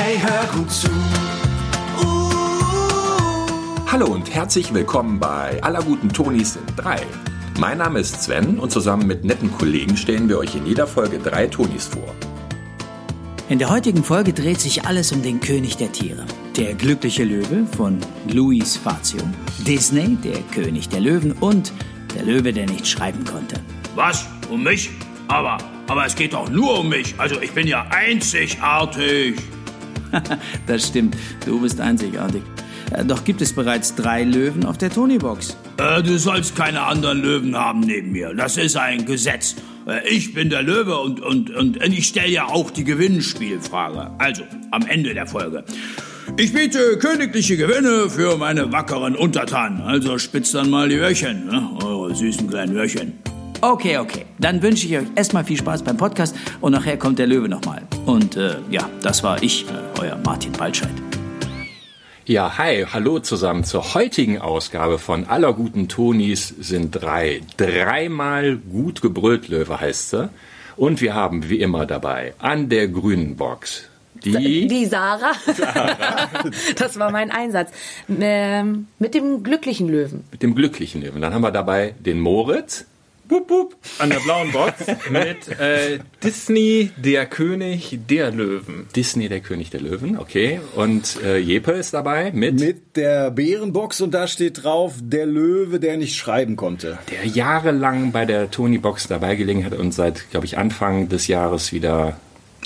Hey, hör gut zu. Hallo und herzlich willkommen bei Aller guten Tonis sind drei. Mein Name ist Sven und zusammen mit netten Kollegen stellen wir euch in jeder Folge drei Tonis vor. In der heutigen Folge dreht sich alles um den König der Tiere. Der glückliche Löwe von Luis Fazio, Disney, der König der Löwen und der Löwe, der nicht schreiben konnte. Was? Um mich? Aber, aber es geht doch nur um mich. Also ich bin ja einzigartig. das stimmt, du bist einzigartig. Äh, Doch gibt es bereits drei Löwen auf der Tony-Box. Äh, du sollst keine anderen Löwen haben neben mir. Das ist ein Gesetz. Äh, ich bin der Löwe und, und, und ich stelle ja auch die Gewinnspielfrage. Also, am Ende der Folge. Ich biete königliche Gewinne für meine wackeren Untertanen. Also spitzt dann mal die Öhrchen, ne? eure süßen kleinen Öhrchen. Okay, okay. Dann wünsche ich euch erstmal viel Spaß beim Podcast und nachher kommt der Löwe nochmal. Und äh, ja, das war ich, äh, euer Martin Baltscheid. Ja, hi, hallo zusammen zur heutigen Ausgabe von Aller guten Tonis sind drei. Dreimal gut gebrüllt Löwe heißt sie. Und wir haben wie immer dabei an der grünen Box die, Die Sarah. das war mein Einsatz. Ähm, mit dem glücklichen Löwen. mit dem glücklichen Löwen. Dann haben wir dabei den Moritz. Bup, bup, an der blauen Box mit äh, Disney, der König der Löwen. Disney, der König der Löwen, okay. Und äh, Jeppe ist dabei mit, Mit der Bärenbox und da steht drauf, der Löwe, der nicht schreiben konnte. der jahrelang bei der Tony Box dabei gelegen hat und seit, glaube ich, Anfang des Jahres wieder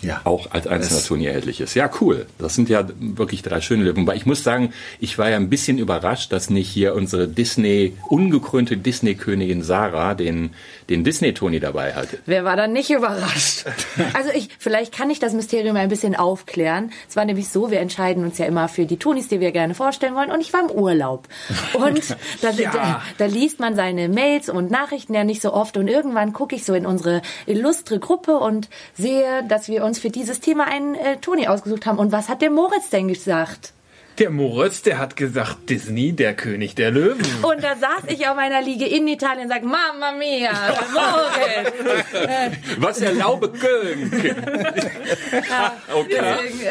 Ja. auch als einzelner Tony erhältlich ist. Ja, cool. Das sind ja wirklich drei schöne Löwen. Weil ich muss sagen, ich war ja ein bisschen überrascht, dass nicht hier unsere Disney, ungekrönte Disney-Königin Sarah den, den Disney-Tony dabei hatte. Wer war dann nicht überrascht? Also ich, vielleicht kann ich das Mysterium ein bisschen aufklären. Es war nämlich so, wir entscheiden uns ja immer für die Tonis, die wir gerne vorstellen wollen. Und ich war im Urlaub. Und da, da, da liest man seine Mails und Nachrichten ja nicht so oft. Und irgendwann gucke ich so in unsere illustre Gruppe und sehe, dass wir uns für dieses Thema einen äh, Toni ausgesucht haben. Und was hat der Moritz denn gesagt? Der Moritz, der hat gesagt, Disney, der König der Löwen. Und da saß ich auf meiner Liege in Italien und sag, Mamma mia, Moritz. Was erlaube Köln? Deswegen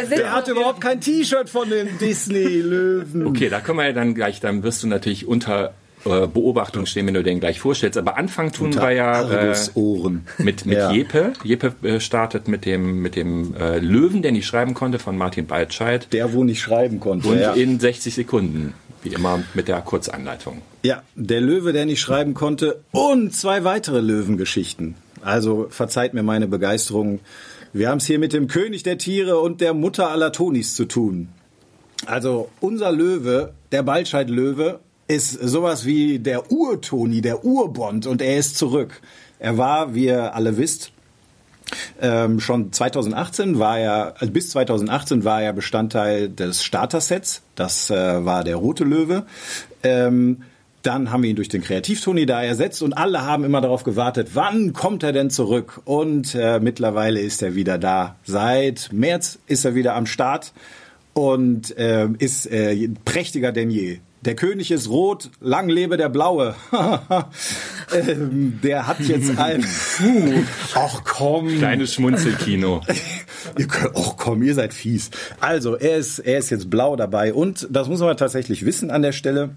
sind Der hat überhaupt kein T-Shirt von den Disney-Löwen. Okay, da können wir ja dann gleich, dann wirst du natürlich unter äh, Beobachtung stehen, wenn du den gleich vorstellst. Aber Anfang tun wir ja äh, Argusohren. mit, mit Ja. Jeppe. Jeppe äh, startet mit dem, mit dem äh, Löwen, der nicht schreiben konnte, von Martin Baltscheid. Der, wo nicht schreiben konnte. Und ja. in 60 Sekunden, wie immer mit der Kurzanleitung. ja, der Löwe, der nicht schreiben konnte und zwei weitere Löwengeschichten. Also verzeiht mir meine Begeisterung. Wir haben es hier mit dem König der Tiere und der Mutter aller Tonis zu tun. Also unser Löwe, der Baltscheid-Löwe, ist sowas wie der Ur-Toni, der Urbond und er ist zurück. Er war, wie ihr alle wisst, ähm, schon 2018 war er, also bis 2018 war er Bestandteil des Starter-Sets. Das äh, war der rote Löwe. Ähm, dann haben wir ihn durch den Kreativtoni da ersetzt und alle haben immer darauf gewartet, wann kommt er denn zurück? Und äh, mittlerweile ist er wieder da. Seit März ist er wieder am Start und äh, ist äh, prächtiger denn je. Der König ist rot, lang lebe der Blaue. ähm, der hat jetzt ein. Ach komm. Kleines Schmunzelkino. Ihr könnt, ach komm, ihr seid fies. Also, er ist, er ist jetzt blau dabei und das muss man tatsächlich wissen an der Stelle.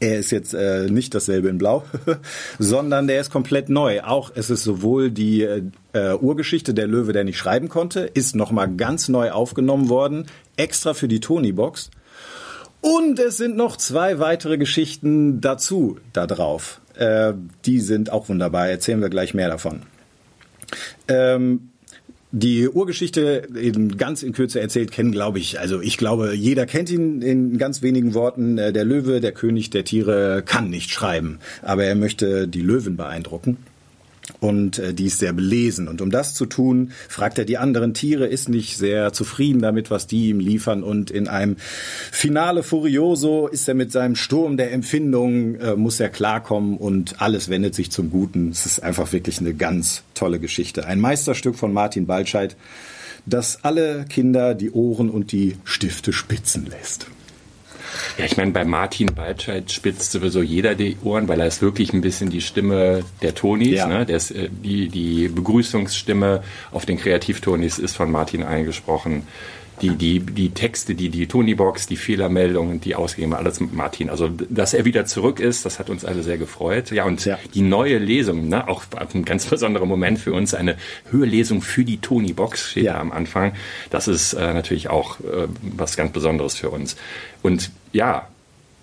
Er ist jetzt äh, nicht dasselbe in Blau, sondern der ist komplett neu. Auch es ist sowohl die äh, Urgeschichte der Löwe, der nicht schreiben konnte, ist nochmal ganz neu aufgenommen worden, extra für die Tony-Box. Und es sind noch zwei weitere Geschichten dazu da drauf. Äh, die sind auch wunderbar. Erzählen wir gleich mehr davon. Ähm, die Urgeschichte in, ganz in Kürze erzählt kennen, glaube ich. Also ich glaube, jeder kennt ihn in ganz wenigen Worten. Äh, Der Löwe, der König der Tiere, kann nicht schreiben, aber er möchte die Löwen beeindrucken. Und äh, die ist sehr belesen. Und um das zu tun, fragt er die anderen Tiere, ist nicht sehr zufrieden damit, was die ihm liefern. Und in einem Finale Furioso ist er mit seinem Sturm der Empfindung, äh, muss er klarkommen und alles wendet sich zum Guten. Es ist einfach wirklich eine ganz tolle Geschichte. Ein Meisterstück von Martin Baltscheid, das alle Kinder die Ohren und die Stifte spitzen lässt. Ja, ich meine, bei Martin Waldscheid spitzt sowieso jeder die Ohren, weil er ist wirklich ein bisschen die Stimme der Tonis. Ja. Ne? Der ist, äh, die, die Begrüßungsstimme auf den Kreativtonis ist von Martin eingesprochen. Die, die, die Texte, die, die Tony-Box, die Fehlermeldungen, die ausgegeben, alles mit Martin. Also, dass er wieder zurück ist, das hat uns alle sehr gefreut. Ja, und Ja. die neue Lesung, ne, auch ein ganz besonderer Moment für uns, eine Hörlesung für die Tony-Box steht Ja. da am Anfang. Das ist äh, natürlich auch äh, was ganz Besonderes für uns. Und ja,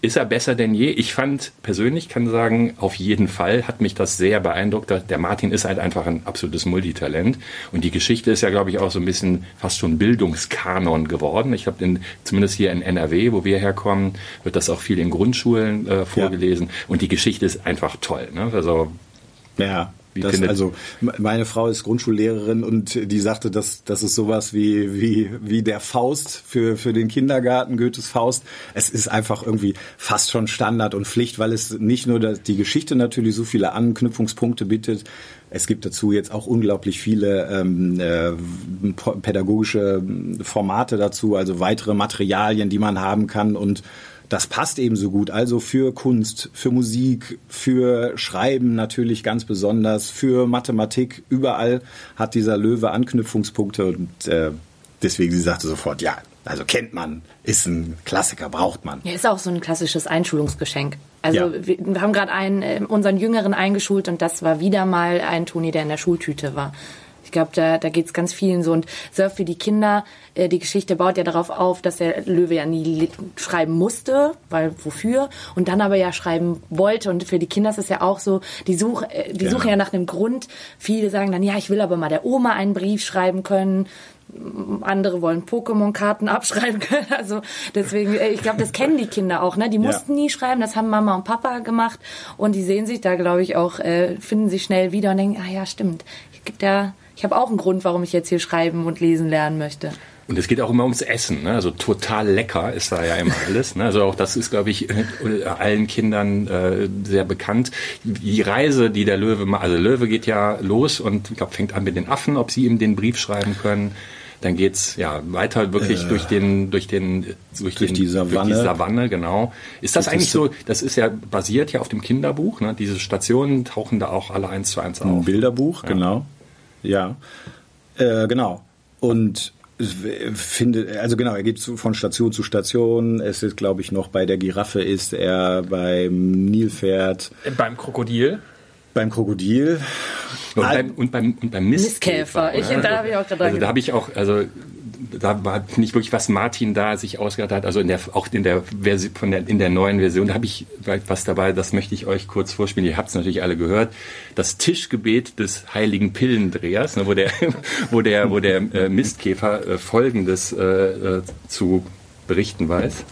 ist er besser denn je? Ich fand persönlich, kann sagen, auf jeden Fall hat mich das sehr beeindruckt. Der Martin ist halt einfach ein absolutes Multitalent. Und die Geschichte ist ja, glaube ich, auch so ein bisschen fast schon Bildungskanon geworden. Ich habe zumindest hier in NRW, wo wir herkommen, wird das auch viel in Grundschulen äh, vorgelesen. Und die Geschichte ist einfach toll. Ne? Also Ja. Das, also meine Frau ist Grundschullehrerin und die sagte, dass das ist sowas wie wie wie der Faust für für den Kindergarten Goethes Faust. Es ist einfach irgendwie fast schon Standard und Pflicht, weil es nicht nur die Geschichte natürlich so viele Anknüpfungspunkte bietet. Es gibt dazu jetzt auch unglaublich viele ähm, äh, pädagogische Formate dazu, also weitere Materialien, die man haben kann und das passt eben so gut. Also für Kunst, für Musik, für Schreiben natürlich ganz besonders, für Mathematik, überall hat dieser Löwe Anknüpfungspunkte und äh, deswegen sie sagte sofort, ja, also kennt man, ist ein Klassiker, braucht man. Ja, ist auch so ein klassisches Einschulungsgeschenk. Also Ja. wir, wir haben gerade einen, äh, unseren Jüngeren eingeschult und das war wieder mal ein Toni, der in der Schultüte war. Ich glaube, da, da geht es ganz vielen so. Und Surf für die Kinder, äh, die Geschichte baut ja darauf auf, dass der Löwe ja nie schreiben musste, weil wofür? Und dann aber ja schreiben wollte. Und für die Kinder ist es ja auch so, die, such, äh, die Ja. suchen ja nach einem Grund. Viele sagen dann, ja, ich will aber mal der Oma einen Brief schreiben können andere wollen Pokémon-Karten abschreiben können. Also deswegen, äh, ich glaube, das kennen die Kinder auch. Ne? Die mussten nie schreiben, das haben Mama und Papa gemacht und die sehen sich da, glaube ich, auch, äh, finden sich schnell wieder und denken, ah ja, stimmt. Ich gibt ja, ich habe auch einen Grund, warum ich jetzt hier schreiben und lesen lernen möchte. Und es geht auch immer ums Essen, ne? also total lecker ist da ja immer alles. Ne? Also auch das ist, glaube ich, äh, allen Kindern äh, sehr bekannt. Die Reise, die der Löwe macht, also Löwe geht ja los und ich glaube, fängt an mit den Affen, ob sie ihm den Brief schreiben können. Dann geht's ja weiter wirklich durch den durch den durch, Durch den, die Savanne. Durch die Savanne, genau. Ist das Das eigentlich ist so? Das ist ja basiert ja auf dem Kinderbuch. Ne? Diese Stationen tauchen da auch alle eins zu eins Ein auf. Bilderbuch, genau. Ja, äh, genau. Und finde, also genau, er geht von Station zu Station. Es ist, glaube ich, noch bei der Giraffe ist er beim Nilpferd, Beim Krokodil. beim Krokodil. Und beim, und beim, und beim Mistkäfer. Mistkäfer. Ich- da habe ich auch gerade Also da habe ich auch, also da war ich wirklich, was Martin da sich ausgedacht hat, also in der, auch in der Version, von der, in der neuen Version, da habe ich was dabei, das möchte ich euch kurz vorspielen. Ihr habt es natürlich alle gehört. Das Tischgebet des heiligen Pillendrehers, ne, wo der, wo der, wo der äh, Mistkäfer äh, Folgendes äh, äh, zu berichten weiß.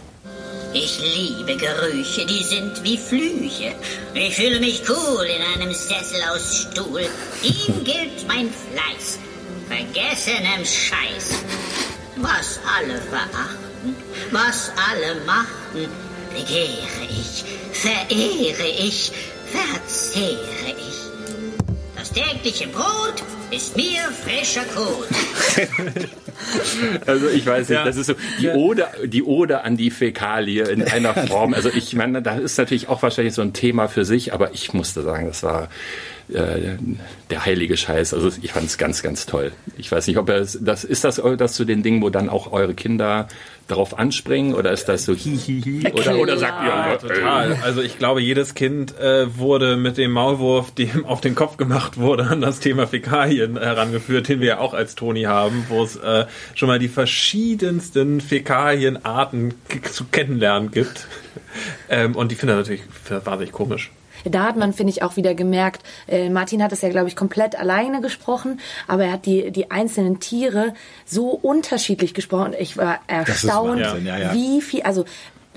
Ich liebe Gerüche, die sind wie Flüche. Ich fühle mich cool in einem Sessel aus Stuhl. Ihm gilt mein Fleiß, vergessenem Scheiß. Was alle verachten, was alle machten, begehre ich, verehre ich, verzehre ich. Das tägliche Brot ist mir frischer Kot. Also ich weiß nicht, Ja. das ist so die Ode, die Ode an die Fäkalie in einer Form. Also ich meine, da ist natürlich auch wahrscheinlich so ein Thema für sich, aber ich musste sagen, das war äh, der heilige Scheiß. Also ich fand es ganz, ganz toll. Ich weiß nicht, ob das, das ist das, das zu den Dingen, wo dann auch eure Kinder darauf anspringen oder ist das so hi hi hi oder oder sagt ihr Ja, total. Also ich glaube, jedes Kind äh, wurde mit dem Maulwurf, dem auf den Kopf gemacht wurde, an das Thema Fäkalien herangeführt, den wir ja auch als Toni haben, wo es äh, schon mal die verschiedensten Fäkalienarten zu kennenlernen gibt. Ähm, und die finde ich natürlich wahnsinnig komisch. Da hat man, finde ich, auch wieder gemerkt, äh, Martin hat es ja, glaube ich, komplett alleine gesprochen, aber er hat die, die einzelnen Tiere so unterschiedlich gesprochen. Ich war erstaunt, ja. wie viel, also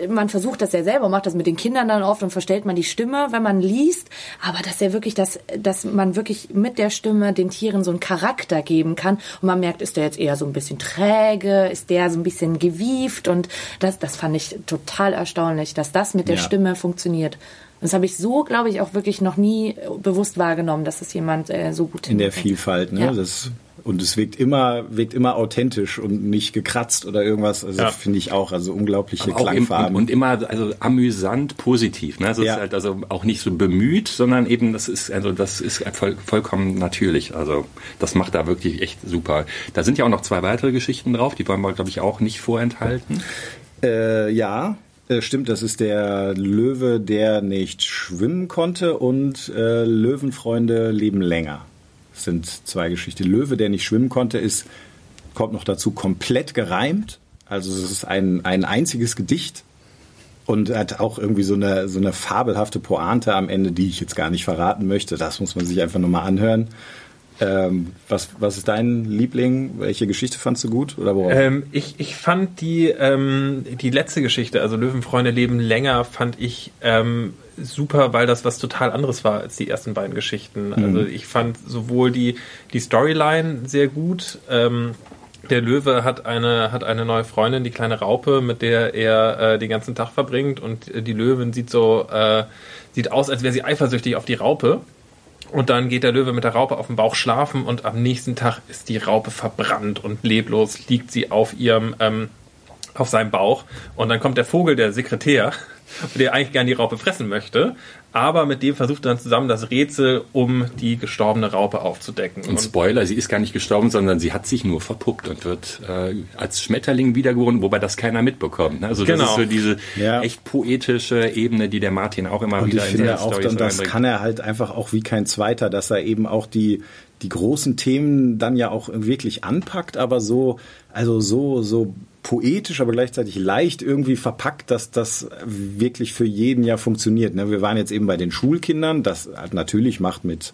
man versucht das ja selber, macht das mit den Kindern dann oft und verstellt man die Stimme, wenn man liest, aber dass er wirklich das, dass man wirklich mit der Stimme den Tieren so einen Charakter geben kann und man merkt, ist der jetzt eher so ein bisschen träge, ist der so ein bisschen gewieft und das, das fand ich total erstaunlich, dass das mit der Ja. Stimme funktioniert. Das habe ich so, glaube ich, auch wirklich noch nie bewusst wahrgenommen, dass das jemand äh, so gut in der. Vielfalt. Ne? Ja. Das, und es wirkt immer, wirkt immer authentisch und nicht gekratzt oder irgendwas. Also Ja. finde ich auch, also unglaubliche auch im, Klangfarben. und, und immer also amüsant positiv. Ne? Also es Ja. ist halt also auch nicht so bemüht, sondern eben das ist also das ist voll, vollkommen natürlich. Also das macht da wirklich echt super. Da sind ja auch noch zwei weitere Geschichten drauf, die wollen wir glaube ich auch nicht vorenthalten. Äh, ja, äh, stimmt, das ist der Löwe, der nicht schwimmen konnte und äh, Löwenfreunde leben länger. Das sind zwei Geschichten. Löwe, der nicht schwimmen konnte, ist, kommt noch dazu, komplett gereimt. Also es ist ein, ein einziges Gedicht und hat auch irgendwie so eine, so eine fabelhafte Pointe am Ende, die ich jetzt gar nicht verraten möchte. Das muss man sich einfach nochmal anhören. Ähm, was, was ist dein Liebling? Welche Geschichte fandst du gut? Oder worauf? Ähm, ich, ich fand die, ähm, die letzte Geschichte, also Löwenfreunde leben länger, fand ich ähm, super, weil das was total anderes war als die ersten beiden Geschichten. Also ich fand sowohl die, die Storyline sehr gut. Ähm, der Löwe hat eine, hat eine neue Freundin, die kleine Raupe, mit der er äh, den ganzen Tag verbringt und äh, die Löwin sieht so, äh, sieht aus, als wäre sie eifersüchtig auf die Raupe. Und dann geht der Löwe mit der Raupe auf dem Bauch schlafen und am nächsten Tag ist die Raupe verbrannt und leblos liegt sie auf ihrem, ähm, auf seinem Bauch. Und dann kommt der Vogel, der Sekretär, der eigentlich gern die Raupe fressen möchte, aber mit dem versucht er dann zusammen das Rätsel, um die gestorbene Raupe aufzudecken. Und Spoiler, sie ist gar nicht gestorben, sondern sie hat sich nur verpuppt und wird äh, als Schmetterling wiedergeboren, wobei das keiner mitbekommt. ne? Also das Genau. ist so diese Ja. echt poetische Ebene, die der Martin auch immer Und wieder ich in seine finde auch, Storys dann, das kann er halt einfach auch wie kein Zweiter, dass er eben auch die, die großen Themen dann ja auch wirklich anpackt, aber so, also so, so poetisch, aber gleichzeitig leicht irgendwie verpackt, dass das wirklich für jeden ja funktioniert. ne? Wir waren jetzt eben bei den Schulkindern, das halt natürlich macht mit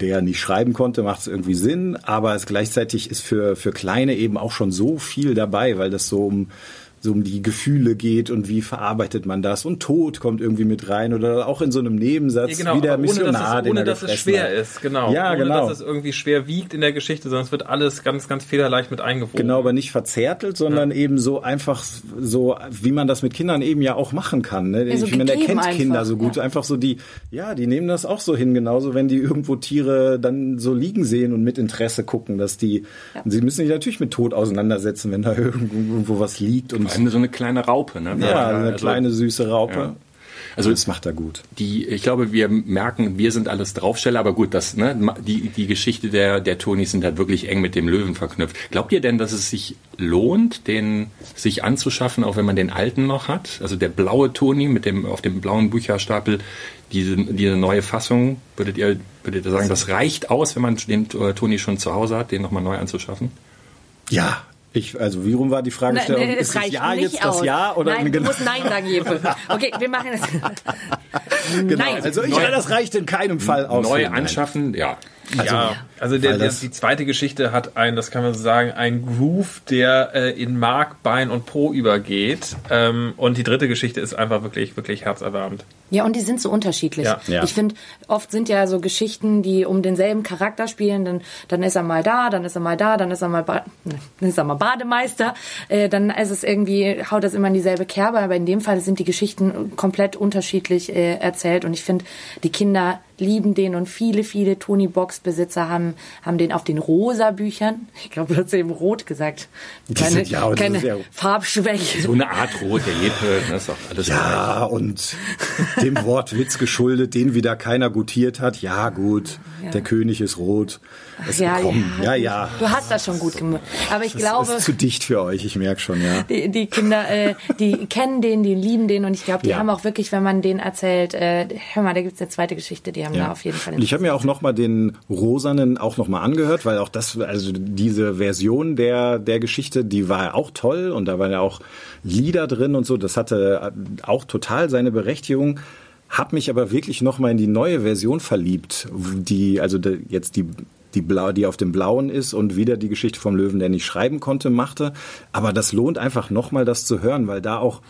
der nicht schreiben konnte, macht es irgendwie Sinn, aber es gleichzeitig ist für, für Kleine eben auch schon so viel dabei, weil das so um, so um die Gefühle geht und wie verarbeitet man das und Tod kommt irgendwie mit rein oder auch in so einem Nebensatz Ja, genau, wie der aber ohne, Missionar, dass es, den ohne er dass es schwer hat. ist, genau. Ja, ohne genau. dass es irgendwie schwer wiegt in der Geschichte, sondern es wird alles ganz, ganz federleicht mit eingewoben. Genau, aber nicht verzärtelt, sondern eben so einfach so, wie man das mit Kindern eben ja auch machen kann. Ne? Ja, so ich meine, der gegeben kennt Kinder einfach, so gut. ja. Einfach so die, ja, die nehmen das auch so hin, genauso wenn die irgendwo Tiere dann so liegen sehen und mit Interesse gucken, dass die, sie müssen sich natürlich mit Tod auseinandersetzen, wenn da irgendwo, was liegt und allem so eine kleine Raupe. Ne? ja, eine Also- kleine süße Raupe. Ja. Also das macht er gut. die, ich glaube, wir merken, wir sind alles Draufsteller, aber gut, das, ne, die, die Geschichte der, der Tonis sind halt wirklich eng mit dem Löwen verknüpft. Glaubt ihr denn, dass es sich lohnt, den sich anzuschaffen, auch wenn man den alten noch hat? Also der blaue Toni mit dem, auf dem blauen Bücherstapel, diese, diese neue Fassung, würdet ihr, würdet ihr sagen, das reicht aus, wenn man den äh, Toni schon zu Hause hat, den nochmal neu anzuschaffen? Ja. Ich, also wie rum war die Fragestellung? Nein, nein, ist es das Ja nicht jetzt aus. das Ja oder Nein, du genau? musst Nein sagen, Jeppe. Okay, wir machen das. genau. Nein. Also ich, das reicht in keinem Fall aus. Neu Nein. anschaffen, ja. Ja, also der, der, die zweite Geschichte hat ein, das kann man so sagen, ein Groove, der äh, in Mark, Bein und Po übergeht. Ähm, und die dritte Geschichte ist einfach wirklich, wirklich herzerwärmend. Ja, und die sind so unterschiedlich. Ja. Ja. Ich finde, oft sind ja so Geschichten, die um denselben Charakter spielen. Dann, dann ist er mal da, dann ist er mal da, dann ist er mal, ba ne, dann ist er mal Bademeister. Äh, dann ist es irgendwie, haut das immer in dieselbe Kerbe. Aber in dem Fall sind die Geschichten komplett unterschiedlich äh, erzählt. Und ich finde, die Kinder lieben den und viele, viele Tony Box Besitzer haben, haben den auf den rosa Büchern. Ich glaube, du hast eben rot gesagt. Die Keine, sind- ja, das keine ist ja- Farbschwäche. So eine Art Rot, der Jeppe, das ist doch alles Ja, und dem Wort Witz geschuldet, den wieder keiner gutiert hat. Ja, gut, der König ist rot. Es, ja, komm, ja, ja, ja. Du hast das schon gut gemacht. Aber ich Das glaube, ist zu dicht für euch, ich merke schon, ja. die, die Kinder, äh, die kennen den, die lieben den und ich glaube, die Ja. haben auch wirklich, wenn man den erzählt, äh, hör mal, da gibt's eine zweite Geschichte, die haben Ja. da auf jeden Fall. Und ich habe mir auch noch mal den Rosanen auch noch mal angehört, weil auch das, also diese Version der der Geschichte, die war auch toll und da waren ja auch Lieder drin und so. Das hatte auch total seine Berechtigung. Hab mich aber wirklich noch mal in die neue Version verliebt, die also de, jetzt die die blau, die auf dem blauen ist und wieder die Geschichte vom Löwen, der nicht schreiben konnte, machte. Aber das lohnt einfach noch mal das zu hören, weil da auch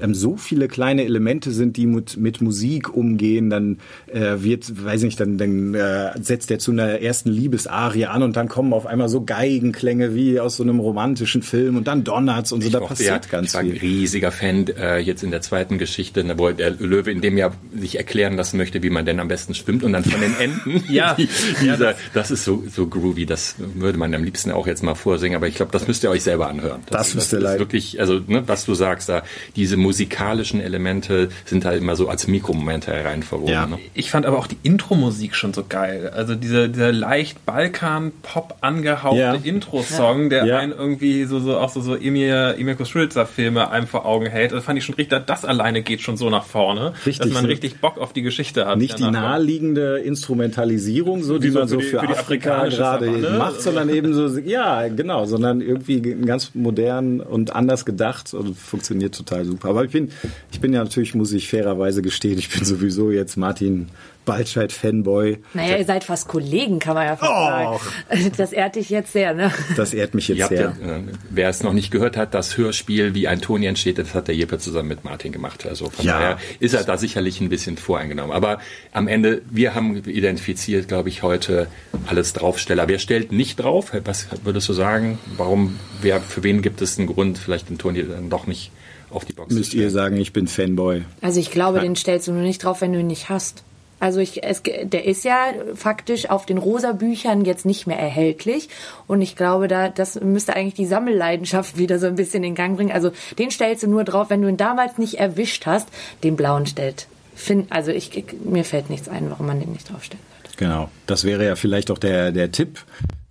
ähm, so viele kleine Elemente sind, die mit, mit Musik umgehen. Dann äh, wird, weiß nicht, dann, dann äh, setzt er zu einer ersten Liebesarie an und dann kommen auf einmal so Geigenklänge wie aus so einem romantischen Film und dann donnert's und so. Ich da passiert ja, ganz ich war viel. ein riesiger Fan äh, jetzt in der zweiten Geschichte, ne, wo der Löwe in dem Jahr sich erklären lassen möchte, wie man denn am besten schwimmt und dann von den Enten. Ja. die, dieser, das ist so, so groovy, das würde man am liebsten auch jetzt mal vorsingen, aber ich glaube, das müsst ihr euch selber anhören. Das müsst ihr ist leid- wirklich, also ne, was du sagst, da diese musikalischen Elemente sind halt immer so als Mikromomente hereinverwoben. Ja. Ne? Ich fand aber auch die Intro-Musik schon so geil. Also dieser, dieser leicht Balkan-Pop angehauchte Ja. Intro-Song, der Ja. einen irgendwie so, so auch so, so Emir, Emir Kusturica-Filme einem vor Augen hält. Das fand ich schon richtig, das alleine geht schon so nach vorne, Richtig, dass man so. richtig Bock auf die Geschichte hat. Nicht die naheliegende Instrumentalisierung, so, die so man so für die- für, für die Afrika gerade Savanne. macht, sondern eben so, ja, genau, sondern irgendwie ganz modern und anders gedacht und funktioniert total super. Aber ich bin, ich bin ja natürlich, muss ich fairerweise gestehen, ich bin sowieso jetzt Martin Baltscheid-Fanboy. Naja, ihr seid fast Kollegen, kann man ja fast Och. sagen. Das ehrt dich jetzt sehr, ne? Das ehrt mich jetzt sehr. ja, äh, wer es noch nicht gehört hat, das Hörspiel, wie ein Toni entsteht, das hat der Jeppe zusammen mit Martin gemacht. Also von Ja. daher ist er da sicherlich ein bisschen voreingenommen. Aber am Ende, wir haben identifiziert, glaube ich, heute alles Draufsteller. Wer stellt nicht drauf? Was würdest du sagen? Warum, wer, für wen gibt es einen Grund, vielleicht den Toni dann doch nicht auf die Box Müsst ihr sagen, ich bin Fanboy. Also ich glaube, den stellst du nur nicht drauf, wenn du ihn nicht hast. Also ich, es, der ist ja faktisch auf den rosa Büchern jetzt nicht mehr erhältlich und ich glaube, da das müsste eigentlich die Sammelleidenschaft wieder so ein bisschen in Gang bringen. Also den stellst du nur drauf, wenn du ihn damals nicht erwischt hast. Den blauen stellt. Find, also ich, mir fällt nichts ein, warum man den nicht draufstellen sollte. Genau. Das wäre ja vielleicht auch der, der Tipp,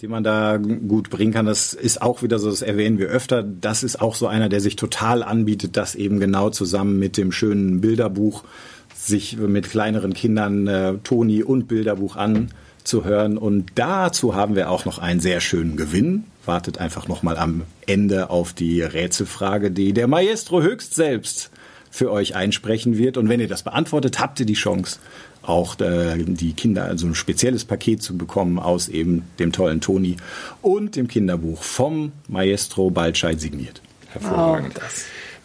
den man da gut bringen kann. Das ist auch wieder so, das erwähnen wir öfter. Das ist auch so einer, der sich total anbietet, das eben genau zusammen mit dem schönen Bilderbuch sich mit kleineren Kindern äh, Toni und Bilderbuch anzuhören. Und dazu haben wir auch noch einen sehr schönen Gewinn. Wartet einfach noch mal am Ende auf die Rätselfrage, die der Maestro höchst selbst für euch einsprechen wird. Und wenn ihr das beantwortet, habt ihr die Chance, auch äh, die Kinder, also ein spezielles Paket zu bekommen aus eben dem tollen Toni und dem Kinderbuch vom Maestro Baltscheid signiert. Hervorragend.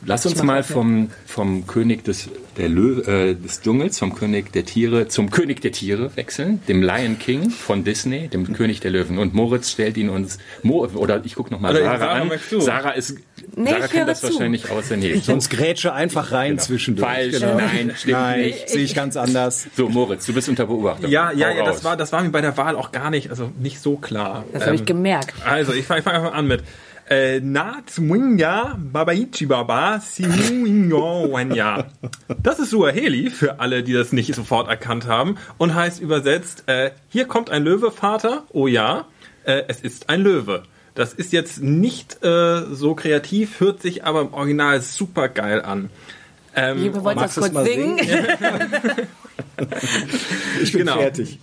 Lass uns mal vom, vom König des, der Lö äh, des Dschungels, vom König der Tiere zum König der Tiere wechseln, dem Lion King von Disney, dem König der Löwen. Und Moritz stellt ihn uns, Mo, oder ich gucke nochmal Sarah, an. Sarah ist, Nee, Sarah ich kennt das zu. wahrscheinlich aus der Nähe. Sonst grätsche einfach rein zwischendurch. Falsch, Genau. nein, stimmt Nein, nicht. sehe ich ganz anders. So, Moritz, du bist unter Beobachtung. Ja, ja, Hau ja, raus. das war, das war mir bei der Wahl auch gar nicht, also nicht so klar. Das habe ich Ähm, gemerkt. Also, ich fange fang einfach an mit äh, Natswinga Babaichi Baba Simuinyoanya. Das ist Suaheli für alle, die das nicht sofort erkannt haben und heißt übersetzt, äh, hier kommt ein Löwe, Vater. Oh ja, äh, es ist ein Löwe. Das ist jetzt nicht äh, so kreativ, hört sich aber im Original super geil an. Ähm, Liebe, wollt das kurz mal singen? Ich bin Genau. fertig.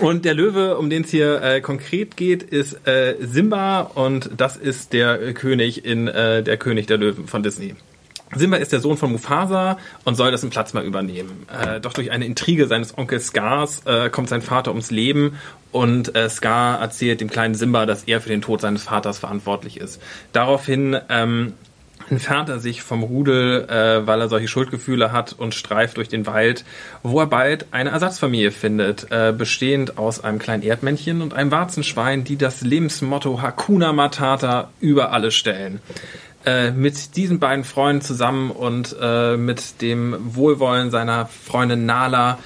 Und der Löwe, um den es hier äh, konkret geht, ist äh, Simba und das ist der König in äh, der König der Löwen von Disney. Simba ist der Sohn von Mufasa und soll dessen Platz mal übernehmen. Äh, doch durch eine Intrige seines Onkels Scars äh, kommt sein Vater ums Leben und äh, Scar erzählt dem kleinen Simba, dass er für den Tod seines Vaters verantwortlich ist. Daraufhin ähm, entfernt er sich vom Rudel, äh, weil er solche Schuldgefühle hat und streift durch den Wald, wo er bald eine Ersatzfamilie findet, äh, bestehend aus einem kleinen Erdmännchen und einem Warzenschwein, die das Lebensmotto Hakuna Matata über alle stellen. Äh, mit diesen beiden Freunden zusammen und äh, mit dem Wohlwollen seiner Freundin Nala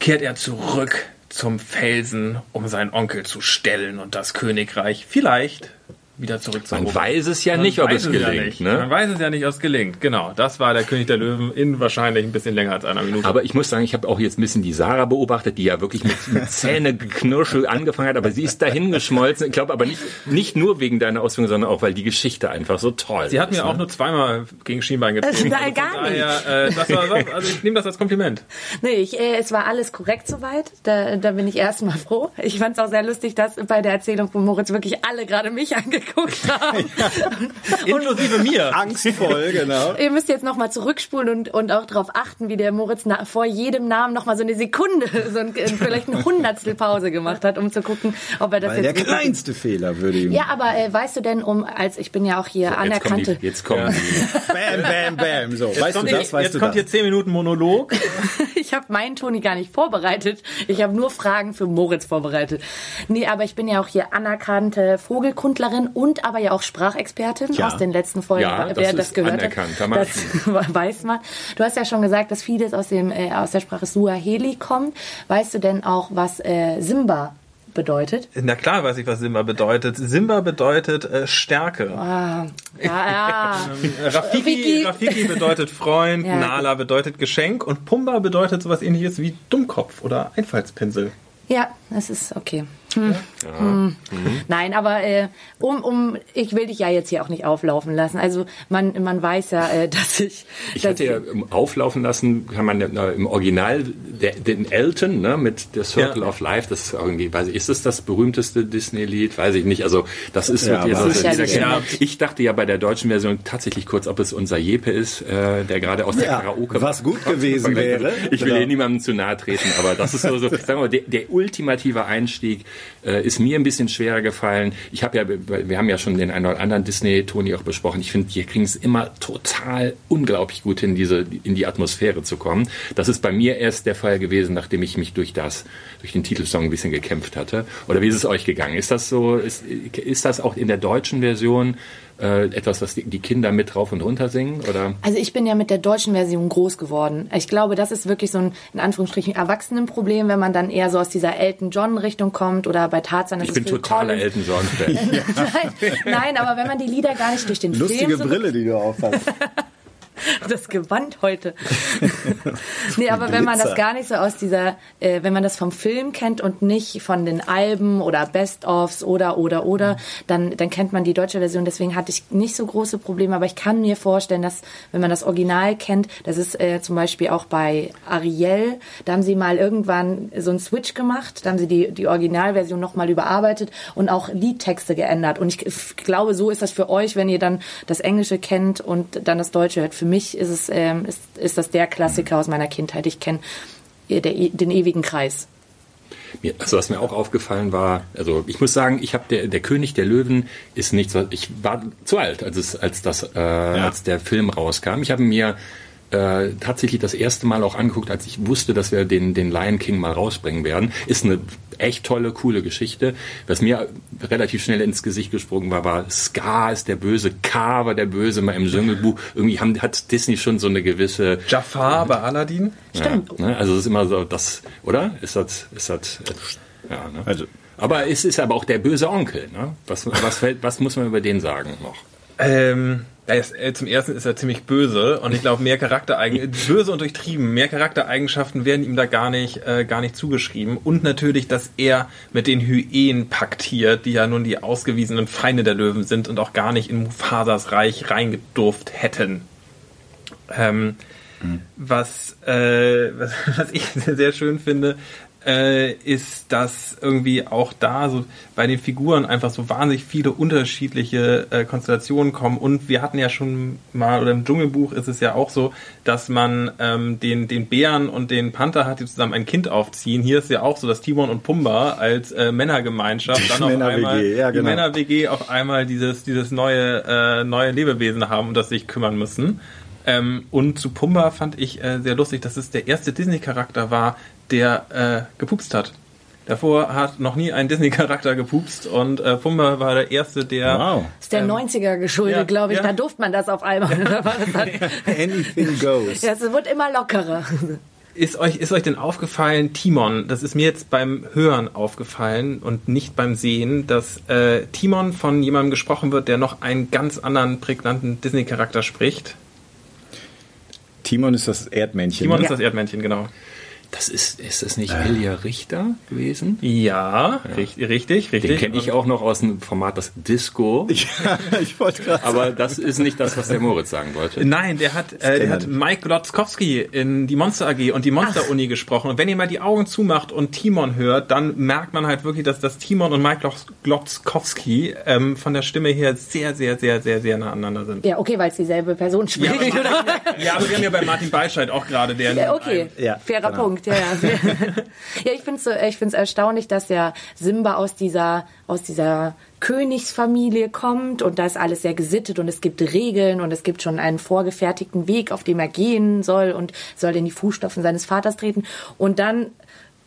kehrt er zurück zum Felsen, um seinen Onkel zu stellen und das Königreich. Vielleicht wieder zurück zu Man weiß es ja nicht, ob es ja gelingt. nicht. Ne? Man weiß es ja nicht, ob es gelingt. Genau, das war der König der Löwen in wahrscheinlich ein bisschen länger als einer Minute. Aber ich muss sagen, ich habe auch jetzt ein bisschen die Sarah beobachtet, die ja wirklich mit, mit Zähneknirschel angefangen hat, aber sie ist dahin geschmolzen. Ich glaube aber nicht, nicht nur wegen deiner Ausführung, sondern auch, weil die Geschichte einfach so toll Sie hat ist. mir auch ne? nur zweimal gegen Schienbein gezogen. Nein, Also gar daher, Äh, das war, also ich nehme das als Kompliment. Nee, ich, äh, es war alles korrekt soweit. Da, da bin ich erstmal froh. Ich fand es auch sehr lustig, dass bei der Erzählung von Moritz wirklich alle gerade mich angeguckt geguckt haben. Inklusive mir. Angstvoll, genau. Ihr müsst jetzt nochmal zurückspulen und, und auch darauf achten, wie der Moritz na, vor jedem Namen nochmal so eine Sekunde, so ein, vielleicht ein Hundertstel Pause gemacht hat, um zu gucken, ob er das Weil der jetzt... kleinste Fehler würde ihm. ja, aber äh, weißt du denn, um als ich bin ja auch hier Jetzt kommen anerkannte... die, jetzt kommen die. Bam, bam, bam. So, weißt du Kommt das, jetzt weißt du kommt das. hier 10 Minuten Monolog. Ich habe meinen Toni gar nicht vorbereitet. Ich habe nur Fragen für Moritz vorbereitet. Nee, aber ich bin ja auch hier anerkannte Vogelkundlerin und aber ja auch Sprachexpertin Ja. aus den letzten Folgen. Ja, das wer ist das gehört anerkannt, hat, das weiß man. Du hast ja schon gesagt, dass vieles aus, dem, äh, aus der Sprache Suaheli kommt. Weißt du denn auch, was äh, Simba bedeutet? Na klar weiß ich, was Simba bedeutet. Simba bedeutet äh, Stärke. Ah, ja, ja. Rafiki, Rafiki. Rafiki bedeutet Freund, Ja. Nala bedeutet Geschenk und Pumba bedeutet sowas ähnliches wie Dummkopf oder Einfallspinsel. Ja, das ist okay. Hm. Hm. Nein, aber äh, um, um, ich will dich ja jetzt hier auch nicht auflaufen lassen. Also man, man weiß ja, äh, dass ich. Ich dass hatte ja ähm, auflaufen lassen, kann man ja, äh, im Original der, den Elton ne, mit der Circle Ja. of Life, das ist irgendwie, weiß ich, ist das das berühmteste Disney-Lied? Weiß ich nicht. Also das ist Ja, dieser sicherlich. Kinder. Ich dachte ja bei der deutschen Version tatsächlich kurz, ob es unser Jepe ist, äh, der gerade aus der Ja, Karaoke was gut gewesen wäre. Ich will Genau. hier niemandem zu nahe treten, aber das ist so, so sagen wir mal, der, der ultimative Einstieg äh, ist mir ein bisschen schwerer gefallen. Ich habe ja, wir haben ja schon den einen oder anderen Disney-Toni auch besprochen. Ich finde, hier kriegen es immer total unglaublich gut hin, diese, in die Atmosphäre zu kommen. Das ist bei mir erst der Fall gewesen, nachdem ich mich durch das, durch den Titelsong ein bisschen gekämpft hatte. Oder wie ist es euch gegangen? Ist das so, ist, ist das auch in der deutschen Version äh, etwas, was die, die Kinder mit rauf und runter singen? Oder? Also ich bin ja mit der deutschen Version groß geworden. Ich glaube, das ist wirklich so ein, in Anführungsstrichen, Erwachsenenproblem, wenn man dann eher so aus dieser Elton John Richtung kommt oder bei Tarzan Ich bin totaler. Elton John-Fan. nein, nein, aber wenn man die Lieder gar nicht durch den Lustige Film so Brille, die du aufhast. das Gewand heute. nee, aber wenn man das gar nicht so aus dieser, äh, wenn man das vom Film kennt und nicht von den Alben oder Best-ofs oder oder oder, dann dann kennt man die deutsche Version. Deswegen hatte ich nicht so große Probleme, aber ich kann mir vorstellen, dass wenn man das Original kennt, das ist äh, zum Beispiel auch bei Ariel, da haben sie mal irgendwann so einen Switch gemacht, da haben sie die die Originalversion noch mal überarbeitet und auch Liedtexte geändert. Und ich glaube, so ist das für euch, wenn ihr dann das Englische kennt und dann das Deutsche hört. Für mich ist es ähm, ist, ist das der Klassiker aus meiner Kindheit. Ich kenne äh, den ewigen Kreis. Mir, also was mir auch aufgefallen war, also ich muss sagen, ich habe der, der König der Löwen ist nichts, was ich war zu alt, als es, als das, äh, als der Film rauskam. Ich habe mir äh, tatsächlich das erste Mal auch angeguckt, als ich wusste, dass wir den, den Lion King mal rausbringen werden. Ist eine echt tolle, coole Geschichte. Was mir relativ schnell ins Gesicht gesprungen war, war Scar ist der Böse, K war der Böse mal im Dschungelbuch. Irgendwie haben, hat Disney schon so eine gewisse Jafar bei Aladdin. Stimmt. ja, ne? Also es ist immer so, das, oder? Ist das, ist das, äh, ja, ne? Also- aber es ist aber auch der böse Onkel, ne? Was, was, was muss man über den sagen noch? Ähm, er ist, äh, zum ersten ist er ziemlich böse und ich glaube mehr Charaktereigen böse und durchtrieben, mehr Charaktereigenschaften werden ihm da gar nicht äh, gar nicht zugeschrieben und natürlich, dass er mit den Hyänen paktiert, die ja nun die ausgewiesenen Feinde der Löwen sind und auch gar nicht in Mufasas Reich reingedurft hätten. Ähm, was, äh, was, was ich sehr schön finde, äh, ist, dass irgendwie auch da so bei den Figuren einfach so wahnsinnig viele unterschiedliche äh, Konstellationen kommen. Und wir hatten ja schon mal, oder im Dschungelbuch ist es ja auch so, dass man ähm, den, den Bären und den Panther hat, die zusammen ein Kind aufziehen. Hier ist ja auch so, dass Timon und Pumba als äh, Männergemeinschaft dann auf Männer-WG, einmal ja, die genau. Männer-WG auf einmal dieses, dieses neue, äh, neue Lebewesen haben, um das sie sich kümmern müssen. Ähm, und zu Pumba fand ich äh, sehr lustig, dass es der erste Disney-Charakter war, der äh, gepupst hat. Davor hat noch nie ein Disney-Charakter gepupst und äh, Pumba war der erste, der Wow. ist der 90er geschuldet, ja, glaube ich. ja. Da durfte man das auf einmal. Das halt- Anything goes. ja, es wird immer lockerer. Ist euch, ist euch denn aufgefallen, Timon, das ist mir jetzt beim Hören aufgefallen und nicht beim Sehen, dass äh, Timon von jemandem gesprochen wird, der noch einen ganz anderen prägnanten Disney-Charakter spricht? Timon ist das Erdmännchen. Timon ne? ist das Erdmännchen, genau. Das ist, ist das nicht Elia Richter gewesen? Ja, richtig, richtig, richtig. Den kenne ich auch noch aus dem Format das Disco. Ja, ich wollte gerade Aber das ist nicht das, was der Moritz sagen wollte. Nein, der hat, äh, der er hat. Mike Glotzkowski in die Monster AG und die Monster Uni gesprochen. Und wenn ihr mal die Augen zumacht und Timon hört, dann merkt man halt wirklich, dass das Timon und Mike Glotz- Glotzkowski ähm, von der Stimme her sehr, sehr, sehr, sehr, sehr nah aneinander sind. Ja, okay, weil es dieselbe Person Ja, spricht, aber, oder? ja, aber wir haben ja bei Martin Beischeid auch gerade der. Ja, okay, Ja, fairer genau. Punkt. Ja, ja. ja ich finde es ich find's erstaunlich, dass ja Simba aus dieser, aus dieser Königsfamilie kommt und da ist alles sehr gesittet und es gibt Regeln und es gibt schon einen vorgefertigten Weg, auf dem er gehen soll und soll in die Fußstapfen seines Vaters treten und dann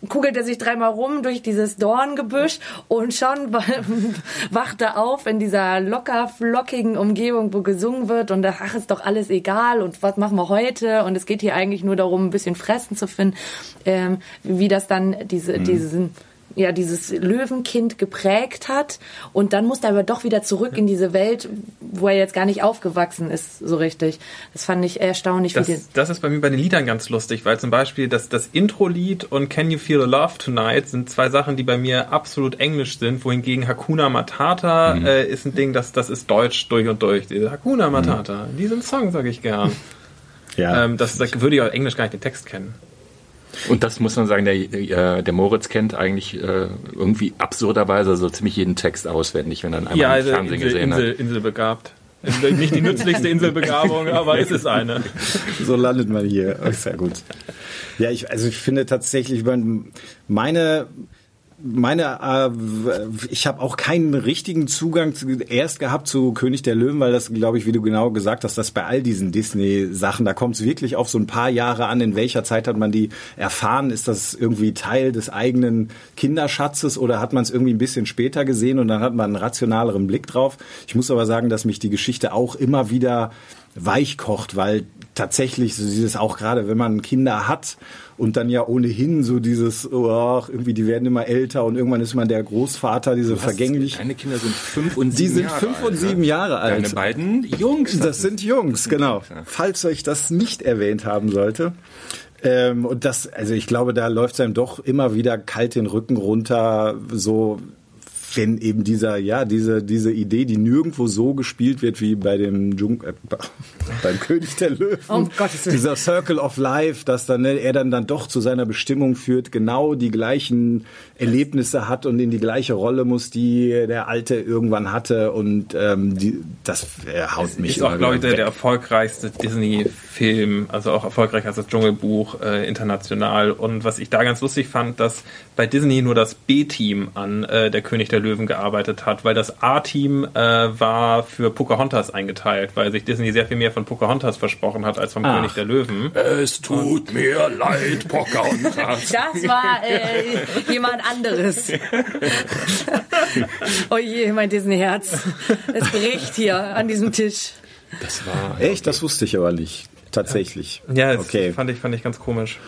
kugelt er sich dreimal rum durch dieses Dorngebüsch und schon wacht er auf in dieser locker flockigen Umgebung, wo gesungen wird und ach, ist doch alles egal und was machen wir heute? Und es geht hier eigentlich nur darum, ein bisschen Fressen zu finden, ähm, wie das dann diese, diesen ja, dieses Löwenkind geprägt hat. Und dann musste er aber doch wieder zurück in diese Welt, wo er jetzt gar nicht aufgewachsen ist, so richtig. Das fand ich erstaunlich. Das, das ist bei mir bei den Liedern ganz lustig, weil zum Beispiel das, das Intro-Lied und Can You Feel the Love Tonight sind zwei Sachen, die bei mir absolut englisch sind, wohingegen Hakuna Matata äh, ist ein Ding, das, das ist deutsch durch und durch. Diese Hakuna Matata, diesen Song sage ich gern. Ja. Ähm, das, das würde ich auf Englisch gar nicht den Text kennen. Und das muss man sagen, der, der, der Moritz kennt eigentlich äh, irgendwie absurderweise so ziemlich jeden Text auswendig, wenn er ihn einmal Ja, im also Fernsehen Insel, gesehen Insel, hat. Inselbegabt. Insel- Nicht die nützlichste Inselbegabung, aber es ist eine. so landet man hier. Sehr gut. Ja, ich, also ich finde tatsächlich, mein- meine, meine, äh, ich habe auch keinen richtigen Zugang zu, erst gehabt zu König der Löwen, weil das, glaube ich, wie du genau gesagt hast, dass bei all diesen Disney-Sachen, da kommt es wirklich auf so ein paar Jahre an, in welcher Zeit hat man die erfahren, ist das irgendwie Teil des eigenen Kinderschatzes oder hat man es irgendwie ein bisschen später gesehen und dann hat man einen rationaleren Blick drauf. Ich muss aber sagen, dass mich die Geschichte auch immer wieder weich kocht, weil tatsächlich so dieses auch gerade, wenn man Kinder hat und dann ja ohnehin so dieses, oh, irgendwie die werden immer älter und irgendwann ist man der Großvater, diese vergänglich. Deine Kinder sind fünf und Die sieben sind Jahre fünf und alt, sieben ne? Jahre alt. Deine beiden Jungs. Das sind Jungs, genau. Falls euch das nicht erwähnt haben sollte. Ähm, und das, also ich glaube, da läuft es einem doch immer wieder kalt den Rücken runter, so wenn eben dieser, ja, diese, diese Idee, die nirgendwo so gespielt wird wie bei dem Jung, äh, beim König der Löwen. Willen. Dieser Circle of Life, dass dann ne, er dann dann doch zu seiner Bestimmung führt, genau die gleichen Erlebnisse hat und in die gleiche Rolle muss, die der Alte irgendwann hatte und ähm, die, das äh, haut mich ist auch, glaube ich, der, der erfolgreichste Disney-Film, also auch erfolgreicher als das Dschungelbuch äh, international. Und was ich da ganz lustig fand, dass bei Disney nur das B-Team an äh, der König der Löwen gearbeitet hat, weil das A-Team äh, war für Pocahontas eingeteilt, weil sich Disney sehr viel mehr von Pocahontas versprochen hat als vom Ach. König der Löwen. Es tut mir leid, Pocahontas. Das war äh, jemand anderes. oh je, mein Disney-Herz. Es bricht hier an diesem Tisch. Das war Echt? Das wusste ich aber nicht. Tatsächlich. Ja, das okay. fand, ich, fand ich ganz komisch.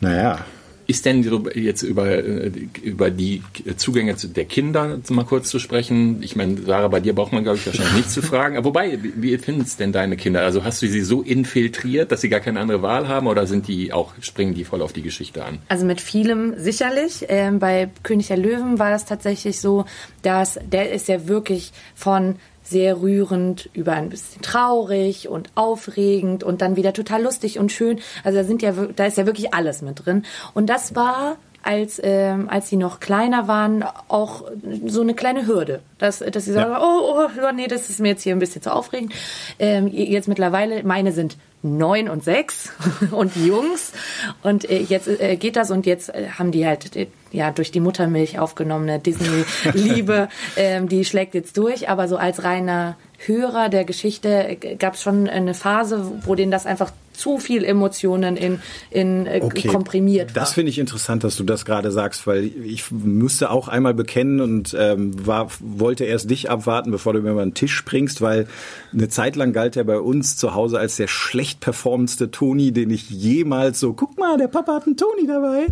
Naja. Ist denn jetzt über, äh, über die Zugänge zu- der Kinder mal kurz zu sprechen? Ich meine, Sarah, bei dir braucht man, glaube ich, wahrscheinlich nichts zu fragen. Aber wobei, wie- wie finden es denn deine Kinder? Also hast du sie so infiltriert, dass sie gar keine andere Wahl haben oder sind die auch, springen die voll auf die Geschichte an? Also mit vielem sicherlich. Ähm, bei König der Löwen war das tatsächlich so, dass der ist ja wirklich von sehr rührend über ein bisschen traurig und aufregend und dann wieder total lustig und schön. Also da sind ja da ist ja wirklich alles mit drin. Und das war als ähm, als sie noch kleiner waren auch so eine kleine Hürde, dass dass sie sagen, oh, oh oh, nee, das ist mir jetzt hier ein bisschen zu aufregend. Ähm, jetzt mittlerweile meine sind neun und sechs und Jungs und äh, jetzt äh, geht das und jetzt äh, haben die halt äh, ja durch die Muttermilch aufgenommene Disney-Liebe, ähm, die schlägt jetzt durch, aber so als reiner Hörer der Geschichte gab es schon eine Phase, wo denen das einfach zu viel Emotionen in, in äh, komprimiert war. Das finde ich interessant, dass du das gerade sagst, weil ich müsste auch einmal bekennen und ähm, war, wollte erst dich abwarten, bevor du mir über den Tisch springst, weil eine Zeit lang galt er bei uns zu Hause als der schlecht performendste Toni, den ich jemals so, guck mal, der Papa hat einen Toni dabei,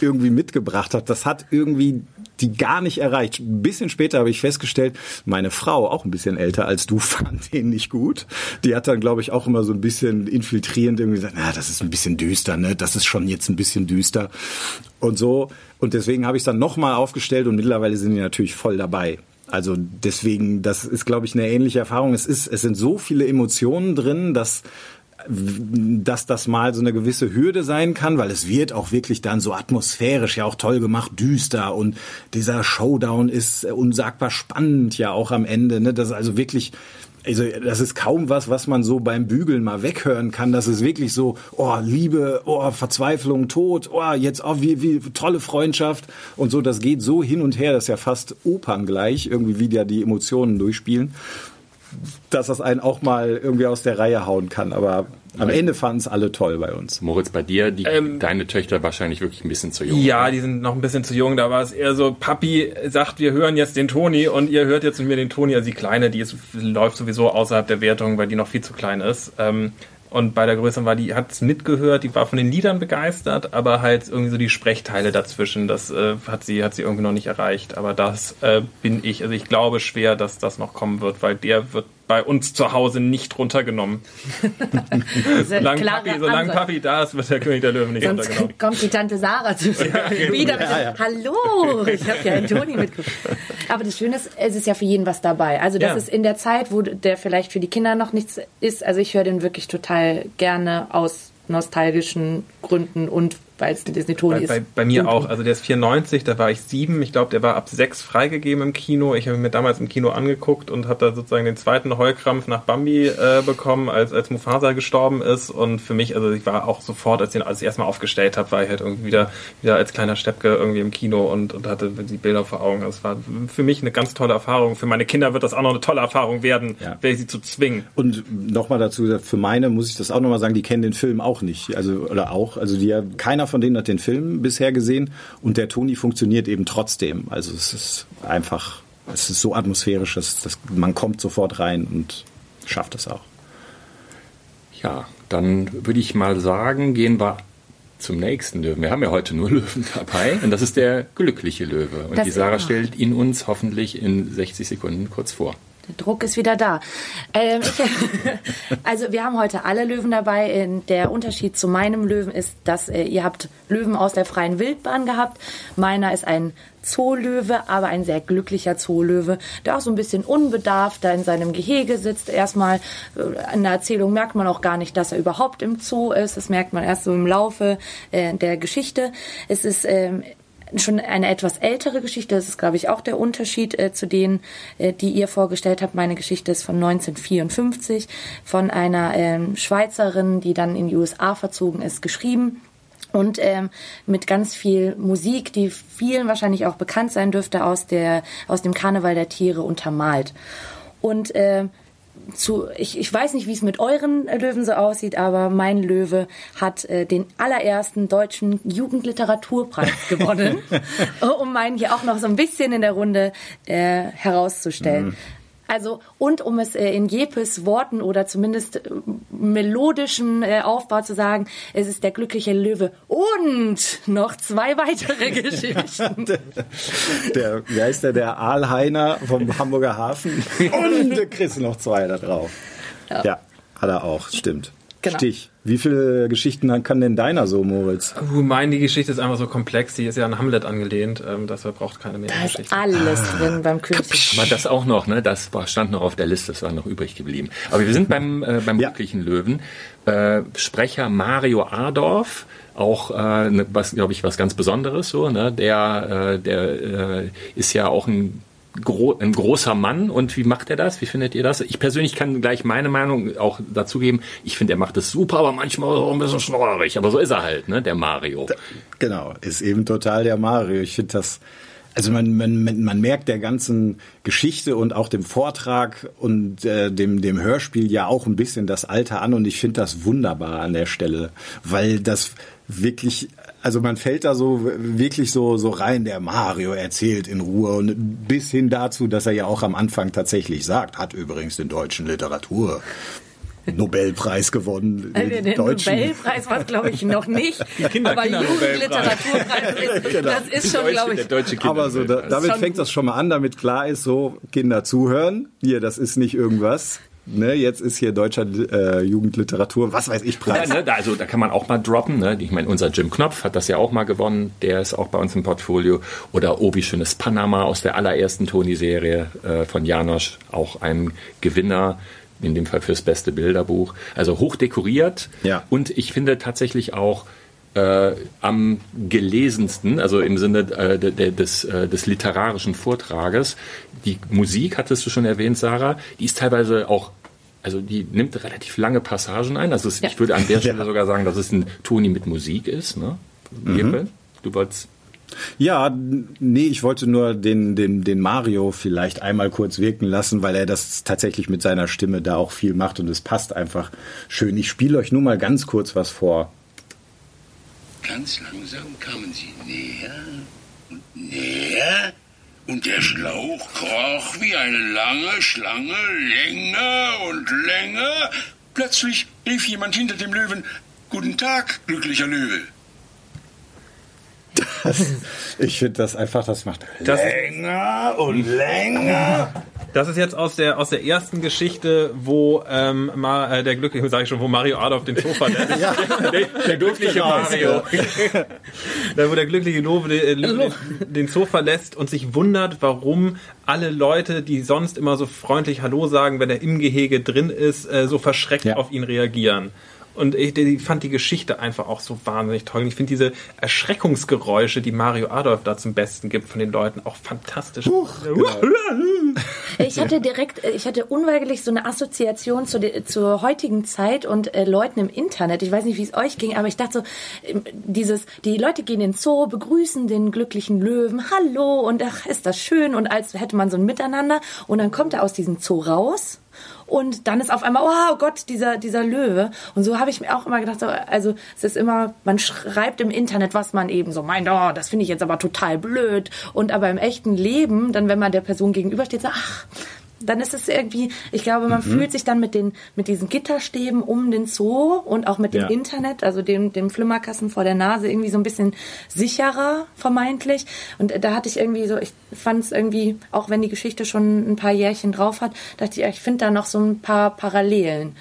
irgendwie mitgebracht hat. Das hat irgendwie die gar nicht erreicht. Ein bisschen später habe ich festgestellt, meine Frau, auch ein bisschen älter als du, fand den nicht gut. Die hat dann, glaube ich, auch immer so ein bisschen infiltrierend irgendwie gesagt, na, das ist ein bisschen düster, ne? Das ist schon jetzt ein bisschen düster. Und so. Und deswegen habe ich es dann nochmal aufgestellt und mittlerweile sind die natürlich voll dabei. Also deswegen, das ist, glaube ich, eine ähnliche Erfahrung. Es ist, es sind so viele Emotionen drin, dass dass das mal so eine gewisse Hürde sein kann, weil es wird auch wirklich dann so atmosphärisch ja auch toll gemacht, düster und dieser Showdown ist unsagbar spannend ja auch am Ende. Ne? Das ist also wirklich also das ist kaum was, was man so beim Bügeln mal weghören kann. Das ist wirklich so, oh, Liebe, oh, Verzweiflung, Tod, oh, jetzt, oh, wie, wie tolle Freundschaft und so. Das geht so hin und her, das ist ja fast operngleich, irgendwie wie da die Emotionen durchspielen dass das einen auch mal irgendwie aus der Reihe hauen kann. Aber am Ende fanden es alle toll bei uns. Moritz, bei dir, die, ähm, deine Töchter wahrscheinlich wirklich ein bisschen zu jung. Ja, oder? die sind noch ein bisschen zu jung. Da war es eher so, Papi sagt, wir hören jetzt den Toni und ihr hört jetzt mit mir den Toni. Also die Kleine, die ist, läuft sowieso außerhalb der Wertung, weil die noch viel zu klein ist. Ähm, und bei der Größeren war die, hat es mitgehört, die war von den Liedern begeistert, aber halt irgendwie so die Sprechteile dazwischen, das äh, hat sie, hat sie irgendwie noch nicht erreicht. Aber das äh, bin ich, also ich glaube schwer, dass das noch kommen wird, weil der wird bei uns zu Hause nicht runtergenommen. solange, Papi, solange Papi da ist, wird der König der Löwen nicht Sonst runtergenommen. kommt die Tante Sarah zu ja, genau. wieder. Ja, ja. Hallo, ich habe ja einen Toni mitgebracht. Aber das Schöne ist, es ist ja für jeden was dabei. Also das ist in der Zeit, wo der vielleicht für die Kinder noch nichts ist. Also ich höre den wirklich total gerne aus nostalgischen Gründen und weil es ein Disney-Toni ist. Bei, bei mir auch. Also der ist 94, da war ich sieben. Ich glaube, der war ab sechs freigegeben im Kino. Ich habe mir damals im Kino angeguckt und habe da sozusagen den zweiten Heulkrampf nach Bambi äh, bekommen, als, als Mufasa gestorben ist. Und für mich, also ich war auch sofort, als ich als ich erstmal aufgestellt habe, war ich halt irgendwie wieder, wieder als kleiner Steppke irgendwie im Kino und, und hatte die Bilder vor Augen. Das war für mich eine ganz tolle Erfahrung. Für meine Kinder wird das auch noch eine tolle Erfahrung werden, ja. werde ich sie zu zwingen. Und nochmal dazu, für meine muss ich das auch nochmal sagen, die kennen den Film auch nicht. Also, oder auch, also die, keiner keiner von denen hat den Film bisher gesehen und der Toni funktioniert eben trotzdem. Also es ist einfach, es ist so atmosphärisch, dass, dass man kommt sofort rein und schafft es auch. Ja, dann würde ich mal sagen, gehen wir zum nächsten Löwen. Wir haben ja heute nur Löwen dabei und das ist der glückliche Löwe. Und das die Sarah stellt ihn uns hoffentlich in 60 Sekunden kurz vor. Der Druck ist wieder da. Ähm, ich, also wir haben heute alle Löwen dabei. Der Unterschied zu meinem Löwen ist, dass äh, ihr habt Löwen aus der freien Wildbahn gehabt. Meiner ist ein Zoolöwe, aber ein sehr glücklicher Zoolöwe, der auch so ein bisschen unbedarft da in seinem Gehege sitzt. Erstmal äh, in der Erzählung merkt man auch gar nicht, dass er überhaupt im Zoo ist. Das merkt man erst so im Laufe äh, der Geschichte. Es ist ähm, schon eine etwas ältere Geschichte. Das ist, glaube ich, auch der Unterschied äh, zu denen, äh, die ihr vorgestellt habt. Meine Geschichte ist von 1954 von einer ähm, Schweizerin, die dann in die USA verzogen ist, geschrieben. Und ähm, mit ganz viel Musik, die vielen wahrscheinlich auch bekannt sein dürfte, aus, der, aus dem Karneval der Tiere untermalt. Und äh, zu, ich, ich weiß nicht, wie es mit euren Löwen so aussieht, aber mein Löwe hat äh, den allerersten deutschen Jugendliteraturpreis gewonnen, um meinen hier auch noch so ein bisschen in der Runde äh, herauszustellen. Mhm. Also, und um es äh, in Jepes Worten oder zumindest äh, melodischen äh, Aufbau zu sagen, es ist der glückliche Löwe und noch zwei weitere Geschichten. der, wie heißt der, der Aalheiner vom Hamburger Hafen und der kriegst noch zwei da drauf. Ja. ja, hat er auch, stimmt. Genau. Stich. Wie viele Geschichten kann denn deiner so, Moritz? Uh, meine die Geschichte ist einfach so komplex, die ist ja an Hamlet angelehnt, ähm, deshalb braucht keine mehr da Geschichte. ist alles ah. drin beim König. Aber das auch noch, ne? Das stand noch auf der Liste, das war noch übrig geblieben. Aber wir sind beim, äh, beim ja. glücklichen Löwen. Äh, Sprecher Mario Adorf, auch äh, ne, was glaube ich was ganz Besonderes so ne der äh, der äh, ist ja auch ein gro ein großer Mann und wie macht er das? Wie findet ihr das? Ich persönlich kann gleich meine Meinung auch dazugeben. Ich finde, er macht es super, aber manchmal auch ein bisschen schnorrig. Aber so ist er halt, ne, der Mario. Genau, ist eben total der Mario. Ich finde das, also man, man, man merkt der ganzen Geschichte und auch dem Vortrag und äh, dem, dem Hörspiel ja auch ein bisschen das Alter an. Und ich finde das wunderbar an der Stelle, weil das wirklich also man fällt da so wirklich so, so rein, der Mario erzählt in Ruhe und bis hin dazu, dass er ja auch am Anfang tatsächlich sagt, hat übrigens den deutschen Literatur Nobelpreis gewonnen. Den, den Nobelpreis war es, glaube ich, noch nicht. Kinder, aber Kinder Jugendliteraturpreis, ist, Genau. das ist schon, glaube ich, Der deutsche Aber so, da, damit Schon fängt das schon mal an, damit klar ist, so Kinder zuhören. Hier, das ist nicht irgendwas. Ne, jetzt ist hier deutscher äh, Jugendliteratur, was weiß ich, Ja, Preis. ne, da, also da kann man auch mal droppen. Ne? Ich meine, unser Jim Knopf hat das ja auch mal gewonnen. Der ist auch bei uns im Portfolio. Oder Obi Schönes Panama aus der allerersten Toni-Serie äh, von Janosch. Auch ein Gewinner, in dem Fall fürs beste Bilderbuch. Also hoch dekoriert. Ja. Und ich finde tatsächlich auch äh, am gelesensten, also im Sinne äh, de, de, des, äh, des literarischen Vortrages. Die Musik, hattest du schon erwähnt, Sarah, die ist teilweise auch, also die nimmt relativ lange Passagen ein. Also es, Ja. ich würde an der Stelle sogar sagen, dass es ein Toni mit Musik ist. Ne? Jeppe, du wolltest... Ja, nee, ich wollte nur den, den, den Mario vielleicht einmal kurz wirken lassen, weil er das tatsächlich mit seiner Stimme da auch viel macht und es passt einfach schön. Ich spiele euch nur mal ganz kurz was vor. Ganz langsam kamen sie näher und näher und der Schlauch kroch wie eine lange Schlange länger und länger. Plötzlich rief jemand hinter dem Löwen, Guten Tag, glücklicher Löwe. Ich finde das einfach, das macht Das- länger und länger. Das ist jetzt aus der aus der ersten Geschichte, wo ähm, Ma, äh, der glückliche, sage ich schon, wo Mario Adolf den Zoo verlässt. der, der glückliche Mario. da wo der glückliche Lobe den, den, Zoo verlässt und sich wundert, warum alle Leute, die sonst immer so freundlich Hallo sagen, wenn er im Gehege drin ist, äh, so verschreckt Ja. auf ihn reagieren. Und ich, ich fand die Geschichte einfach auch so wahnsinnig toll. Und ich finde diese Erschreckungsgeräusche, die Mario Adolf da zum Besten gibt von den Leuten, auch fantastisch. Ich hatte direkt, ich hatte unweigerlich so eine Assoziation zu der, zur heutigen Zeit und äh, Leuten im Internet. Ich weiß nicht, wie es euch ging, aber ich dachte so, ähm, dieses, die Leute gehen in den Zoo, begrüßen den glücklichen Löwen, hallo und ach, ist das schön und als hätte man so ein Miteinander und dann kommt er aus diesem Zoo raus. Und dann ist auf einmal, oh Gott, dieser, dieser Löwe. Und so habe ich mir auch immer gedacht, so, also es ist immer, man schreibt im Internet, was man eben so meint, oh, das finde ich jetzt aber total blöd. Und aber im echten Leben, dann wenn man der Person gegenübersteht, so, ach, dann ist es irgendwie, ich glaube, man fühlt sich dann mit den, mit diesen Gitterstäben um den Zoo und auch mit dem Ja. Internet, also dem, dem Flimmerkasten vor der Nase irgendwie so ein bisschen sicherer, vermeintlich. Und da hatte ich irgendwie so, ich fand es irgendwie, auch wenn die Geschichte schon ein paar Jährchen drauf hat, dachte ich, ich finde da noch so ein paar Parallelen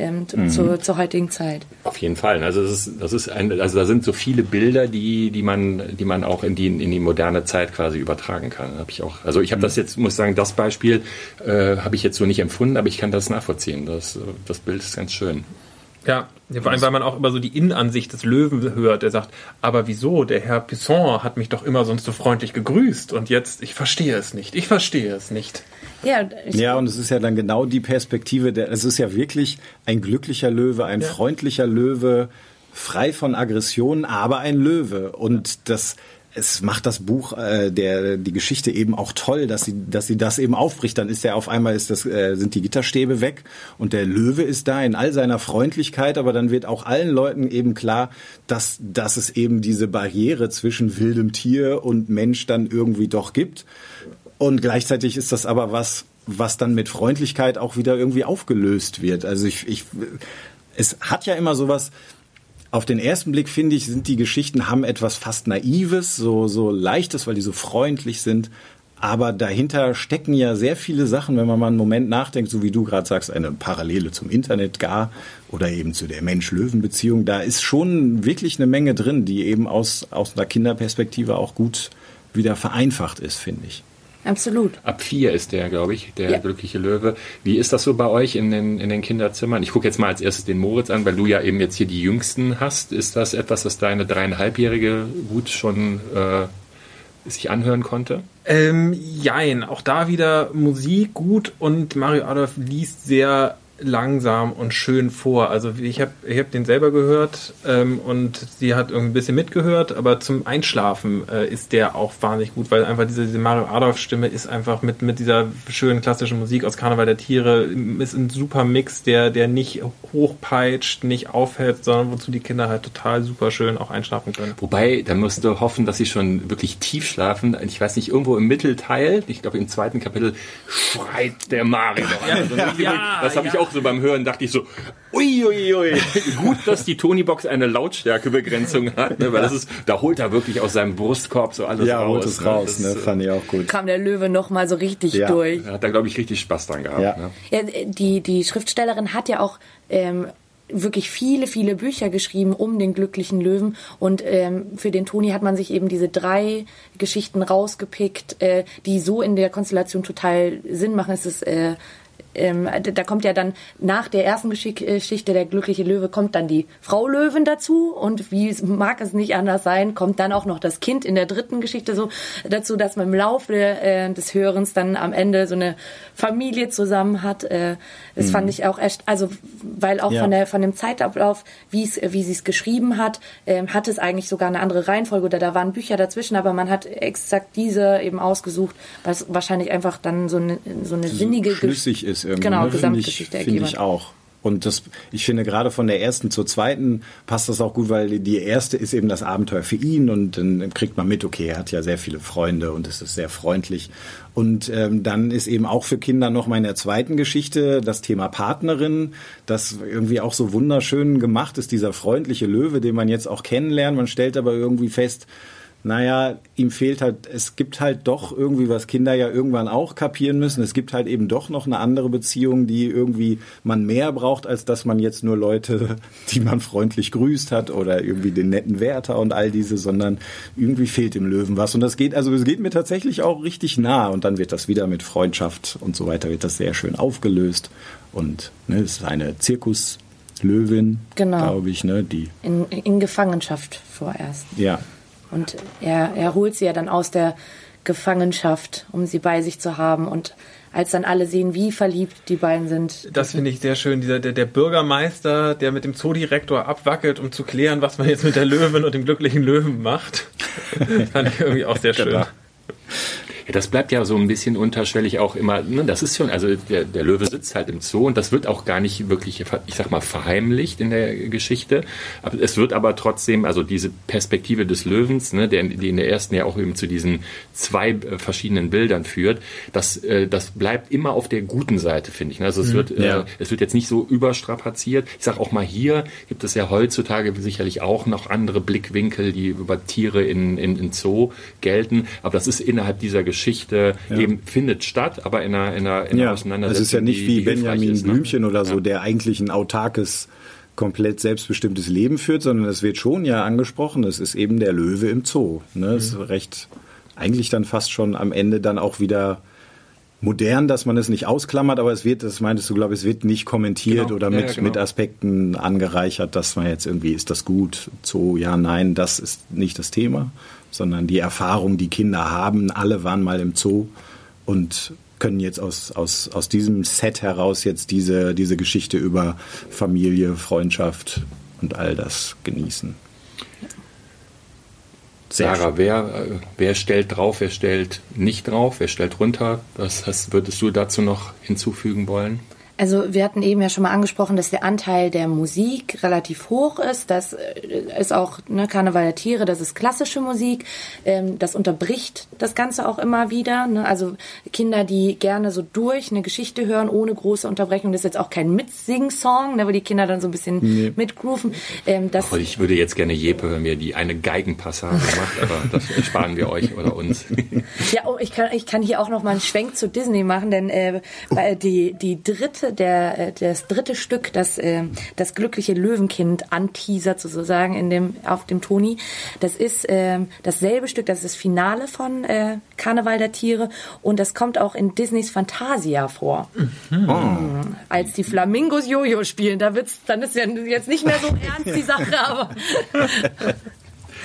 ähm, zu, zur, heutigen Zeit. Auf jeden Fall. Also das ist, das ist ein, also da sind so viele Bilder, die, die man, die man auch in die, in die moderne Zeit quasi übertragen kann. Hab ich auch. Also ich habe das jetzt, muss sagen, das Beispiel äh, habe ich jetzt so nicht empfunden, aber ich kann das nachvollziehen. Das, das Bild ist ganz schön. Ja, vor allem, weil man auch immer so die Innenansicht des Löwen hört. Der sagt, aber wieso? Der Herr Pisson hat mich doch immer sonst so freundlich gegrüßt und jetzt, ich verstehe es nicht. Ich verstehe es nicht. Ja, Ja, und es ist ja dann genau die Perspektive, der, es ist ja wirklich ein glücklicher Löwe, ein freundlicher Löwe, frei von Aggressionen, aber ein Löwe. Und das, es macht das Buch, äh, der, die Geschichte eben auch toll, dass sie, dass sie das eben aufbricht. Dann ist der auf einmal ist das, äh, sind die Gitterstäbe weg und der Löwe ist da in all seiner Freundlichkeit, aber dann wird auch allen Leuten eben klar, dass, dass es eben diese Barriere zwischen wildem Tier und Mensch dann irgendwie doch gibt. Und gleichzeitig ist das aber was, was dann mit Freundlichkeit auch wieder irgendwie aufgelöst wird. Also ich, ich es hat ja immer sowas, auf den ersten Blick finde ich, sind die Geschichten haben etwas fast Naives, so, so Leichtes, weil die so freundlich sind. Aber dahinter stecken ja sehr viele Sachen, wenn man mal einen Moment nachdenkt, so wie du gerade sagst, eine Parallele zum Internet gar oder eben zu der Mensch-Löwen-Beziehung. Da ist schon wirklich eine Menge drin, die eben aus, aus einer Kinderperspektive auch gut wieder vereinfacht ist, finde ich. Absolut. Ab vier ist der, glaube ich, der Ja. glückliche Löwe. Wie ist das so bei euch in den, in den Kinderzimmern? Ich gucke jetzt mal als erstes den Moritz an, weil du ja eben jetzt hier die Jüngsten hast. Ist das etwas, das deine dreieinhalbjährige gut schon äh, sich anhören konnte? Ähm, jein, auch da wieder Musik gut und Mario Adolf liest sehr langsam und schön vor. Also ich habe ich hab den selber gehört ähm, und sie hat irgendwie ein bisschen mitgehört, aber zum Einschlafen äh, ist der auch wahnsinnig gut, weil einfach diese, diese Mario Adolf Stimme ist einfach mit, mit dieser schönen klassischen Musik aus Karneval der Tiere ist ein super Mix, der, der nicht hochpeitscht, nicht aufhält, sondern wozu die Kinder halt total super schön auch einschlafen können. Wobei, da musst du hoffen, dass sie schon wirklich tief schlafen. Ich weiß nicht, irgendwo im Mittelteil, ich glaube im zweiten Kapitel, schreit der Mario. Also, ja, das habe ich ja. auch auch so beim Hören dachte ich so, uiuiui, ui, ui. gut, dass die Tonybox eine Lautstärkebegrenzung hat, ne, weil das ist, da holt er wirklich aus seinem Brustkorb so alles ja, raus. holt es ne? raus, Das ne? ist, äh, Fand ich auch gut. Kam der Löwe noch mal so richtig Ja. durch. Da hat er, glaube ich, richtig Spaß dran gehabt. Ja. Ne? Ja, die, die Schriftstellerin hat ja auch ähm, wirklich viele, viele Bücher geschrieben um den glücklichen Löwen. Und ähm, für den Toni hat man sich eben diese drei Geschichten rausgepickt, äh, die so in der Konstellation total Sinn machen. Es ist äh, ähm, da kommt ja dann nach der ersten Geschick- Geschichte, der glückliche Löwe, kommt dann die Frau Löwen dazu und wie es- mag es nicht anders sein, kommt dann auch noch das Kind in der dritten Geschichte so dazu, dass man im Laufe äh, des Hörens dann am Ende so eine Familie zusammen hat. Äh, das fand ich auch echt, also weil auch Ja. von der von dem Zeitablauf, wie es wie sie es geschrieben hat, ähm, hat es eigentlich sogar eine andere Reihenfolge oder da waren Bücher dazwischen, aber man hat exakt diese eben ausgesucht, was wahrscheinlich einfach dann so eine so eine sinnige Gesch- schlüssig ist irgendwie. Genau, ne? Ich, Gesamtgeschichte finde ergeben ich hat. auch. Und das, ich finde gerade von der ersten zur zweiten passt das auch gut, weil die erste ist eben das Abenteuer für ihn und dann kriegt man mit, okay, er hat ja sehr viele Freunde und es ist sehr freundlich. Und ähm, dann ist eben auch für Kinder noch mal in der zweiten Geschichte das Thema Partnerin, das irgendwie auch so wunderschön gemacht ist, dieser freundliche Löwe, den man jetzt auch kennenlernt. Man stellt aber irgendwie fest, naja, ihm fehlt halt, es gibt halt doch irgendwie, was Kinder ja irgendwann auch kapieren müssen, es gibt halt eben doch noch eine andere Beziehung, die irgendwie man mehr braucht, als dass man jetzt nur Leute, die man freundlich grüßt hat oder irgendwie den netten Wärter und all diese, sondern irgendwie fehlt dem Löwen was. Und das geht, also es geht mir tatsächlich auch richtig nah und dann wird das wieder mit Freundschaft und so weiter, wird das sehr schön aufgelöst und ne, es ist eine Zirkuslöwin, Genau. glaube ich, ne, die, in, in Gefangenschaft vorerst. ja, Und er, er holt sie ja dann aus der Gefangenschaft, um sie bei sich zu haben. Und als dann alle sehen, wie verliebt die beiden sind. Das finde ich sehr schön. Dieser, der, der Bürgermeister, der mit dem Zoodirektor abwackelt, um zu klären, was man jetzt mit der Löwin und dem glücklichen Löwen macht. Fand ich irgendwie auch sehr schön. Genau. Ja, das bleibt ja so ein bisschen unterschwellig auch immer, ne, das ist schon, also der, der Löwe sitzt halt im Zoo und das wird auch gar nicht wirklich, ich sag mal, verheimlicht in der Geschichte. Aber es wird aber trotzdem, also diese Perspektive des Löwens, ne, der, die in der ersten ja auch eben zu diesen zwei äh, verschiedenen Bildern führt, das, äh, das bleibt immer auf der guten Seite, finde ich. ne. Also es wird, ja. äh, es wird jetzt nicht so überstrapaziert. Ich sag auch mal, hier gibt es ja heutzutage sicherlich auch noch andere Blickwinkel, die über Tiere in, in, in Zoo gelten. Aber das ist innerhalb dieser Geschichte eben findet statt, aber in einer, in einer, in einer Ja, Auseinandersetzung. es ist ja nicht wie Benjamin ist, ne? Blümchen oder so, Ja. der eigentlich ein autarkes, komplett selbstbestimmtes Leben führt, sondern es wird schon ja angesprochen, es ist eben der Löwe im Zoo. Ne? Es ist recht, eigentlich dann fast schon am Ende dann auch wieder modern, dass man es nicht ausklammert, aber es wird, das meintest du, glaube ich, es wird nicht kommentiert Genau. oder Ja, mit, ja, genau. mit Aspekten angereichert, dass man jetzt irgendwie, ist das gut, Zoo, ja, nein, das ist nicht das Thema, sondern die Erfahrung, die Kinder haben, alle waren mal im Zoo und können jetzt aus, aus, aus diesem Set heraus jetzt diese, diese Geschichte über Familie, Freundschaft und all das genießen. Sehr Sarah, wer, wer stellt drauf, wer stellt nicht drauf, wer stellt runter? Was hast, würdest du dazu noch hinzufügen wollen? Also wir hatten eben ja schon mal angesprochen, dass der Anteil der Musik relativ hoch ist. Das äh, ist auch ne, Karneval der Tiere, das ist klassische Musik. Ähm, das unterbricht das Ganze auch immer wieder. Ne? Also Kinder, die gerne so durch eine Geschichte hören, ohne große Unterbrechung. Das ist jetzt auch kein Mitsing-Song, ne, wo die Kinder dann so ein bisschen mitgrooven. Ähm, das, Oh, ich würde jetzt gerne Jeppe hören, wie er die eine Geigenpassage macht, aber das sparen wir euch oder uns. Ja, oh, ich kann, ich kann hier auch noch mal einen Schwenk zu Disney machen, denn äh, weil die, die dritte, der, äh, das dritte Stück, das, äh, das glückliche Löwenkind anteasert sozusagen in dem, auf dem Toni, das ist äh, dasselbe Stück, das ist das Finale von äh, Karneval der Tiere und das kommt auch in Disneys Fantasia vor. Mhm. Als die Flamingos Jojo spielen, da wird's, dann ist ja jetzt nicht mehr so ernst die Sache, aber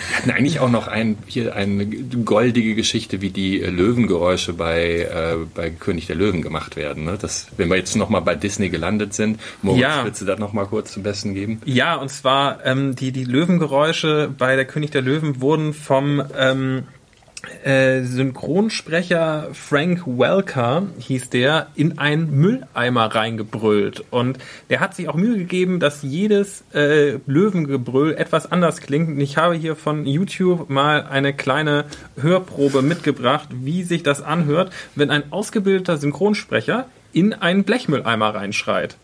Wir hatten eigentlich auch noch ein, hier eine goldige Geschichte, wie die äh, Löwengeräusche bei, äh, bei König der Löwen gemacht werden. Ne? Das, wenn wir jetzt nochmal bei Disney gelandet sind, Moritz, Ja. willst du das nochmal kurz zum Besten geben? Ja, und zwar ähm, die, die Löwengeräusche bei der König der Löwen wurden vom ähm, äh, Synchronsprecher Frank Welker, hieß der, in einen Mülleimer reingebrüllt. Und der hat sich auch Mühe gegeben, dass jedes äh, Löwengebrüll etwas anders klingt. Und ich habe hier von YouTube mal eine kleine Hörprobe mitgebracht, wie sich das anhört, wenn ein ausgebildeter Synchronsprecher in einen Blechmülleimer reinschreit.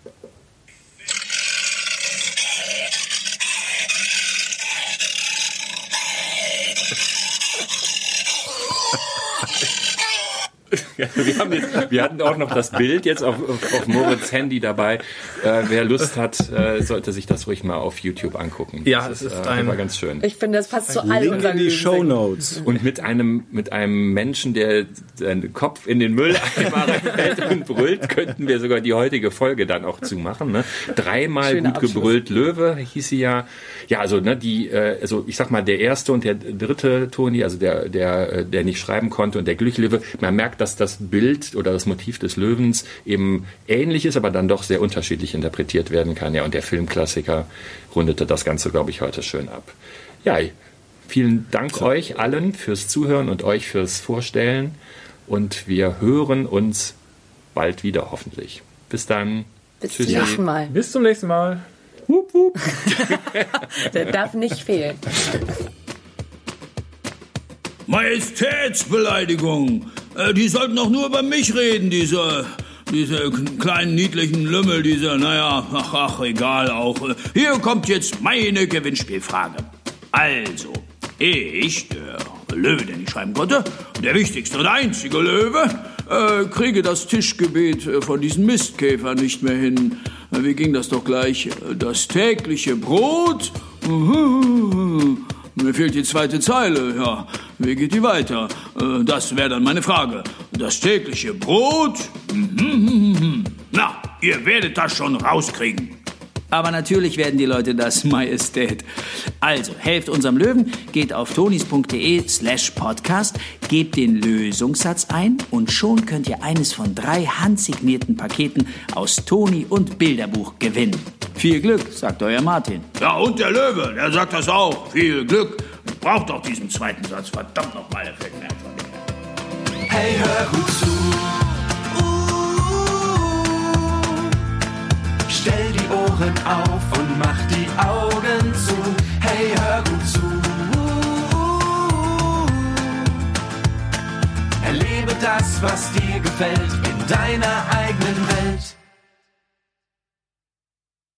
wir, haben jetzt, wir hatten auch noch das Bild jetzt auf, auf, auf Moritz Handy dabei. Äh, wer Lust hat, äh, sollte sich das ruhig mal auf YouTube angucken. Ja, das es ist äh, ein- war ganz schön. Ich finde, das passt zu all Link unseren in die Show Notes. Und mit einem, mit einem Menschen, der seinen Kopf in den Mülleimer reinfällt und brüllt, könnten wir sogar die heutige Folge dann auch zumachen. Ne? Dreimal Schöner gut Abschluss. gebrüllt Löwe hieß sie ja. Ja, also ne, die, äh, also ich sag mal, der erste und der dritte Toni, also der, der, äh, der nicht schreiben konnte und der glückliche Löwe, man merkt, dass das Bild oder das Motiv des Löwens eben ähnlich ist, aber dann doch sehr unterschiedlich interpretiert werden kann. Ja, und der Filmklassiker rundete das Ganze, glaube ich, heute schön ab. Ja, Vielen Dank euch allen fürs Zuhören und euch fürs Vorstellen. Und wir hören uns bald wieder, hoffentlich. Bis dann. Bis zum nächsten Mal. Bis zum nächsten Mal. Wup, wup. Der darf nicht fehlen. Majestätsbeleidigung. Äh, die sollten doch nur über mich reden, diese, diese kleinen niedlichen Lümmel, diese, naja, ach, ach, egal auch. Hier kommt jetzt meine Gewinnspielfrage. Also, ich, der Löwe, der nicht schreiben konnte, der wichtigste und einzige Löwe, äh, kriege das Tischgebet äh, von diesen Mistkäfern nicht mehr hin. Wie ging das doch gleich? Das tägliche Brot? Mir fehlt die zweite Zeile, ja. Wie geht die weiter? Äh, Das wäre dann meine Frage. Das tägliche Brot? Mhm. Na, ihr werdet das schon rauskriegen. Aber natürlich werden die Leute das Majestät. Also, helft unserem Löwen, geht auf tonis.de slash podcast, gebt den Lösungssatz ein und schon könnt ihr eines von drei handsignierten Paketen aus Toni und Bilderbuch gewinnen. Viel Glück, sagt euer Martin. Ja, und der Löwe, der sagt das auch. Viel Glück. Ich brauch doch diesen zweiten Satz. Verdammt nochmal, der fällt mir einfach nicht mehr. Hey, hör gut zu. Ohren auf und mach die Augen zu. Hey, hör gut zu. Erlebe das, was dir gefällt, in deiner eigenen Welt.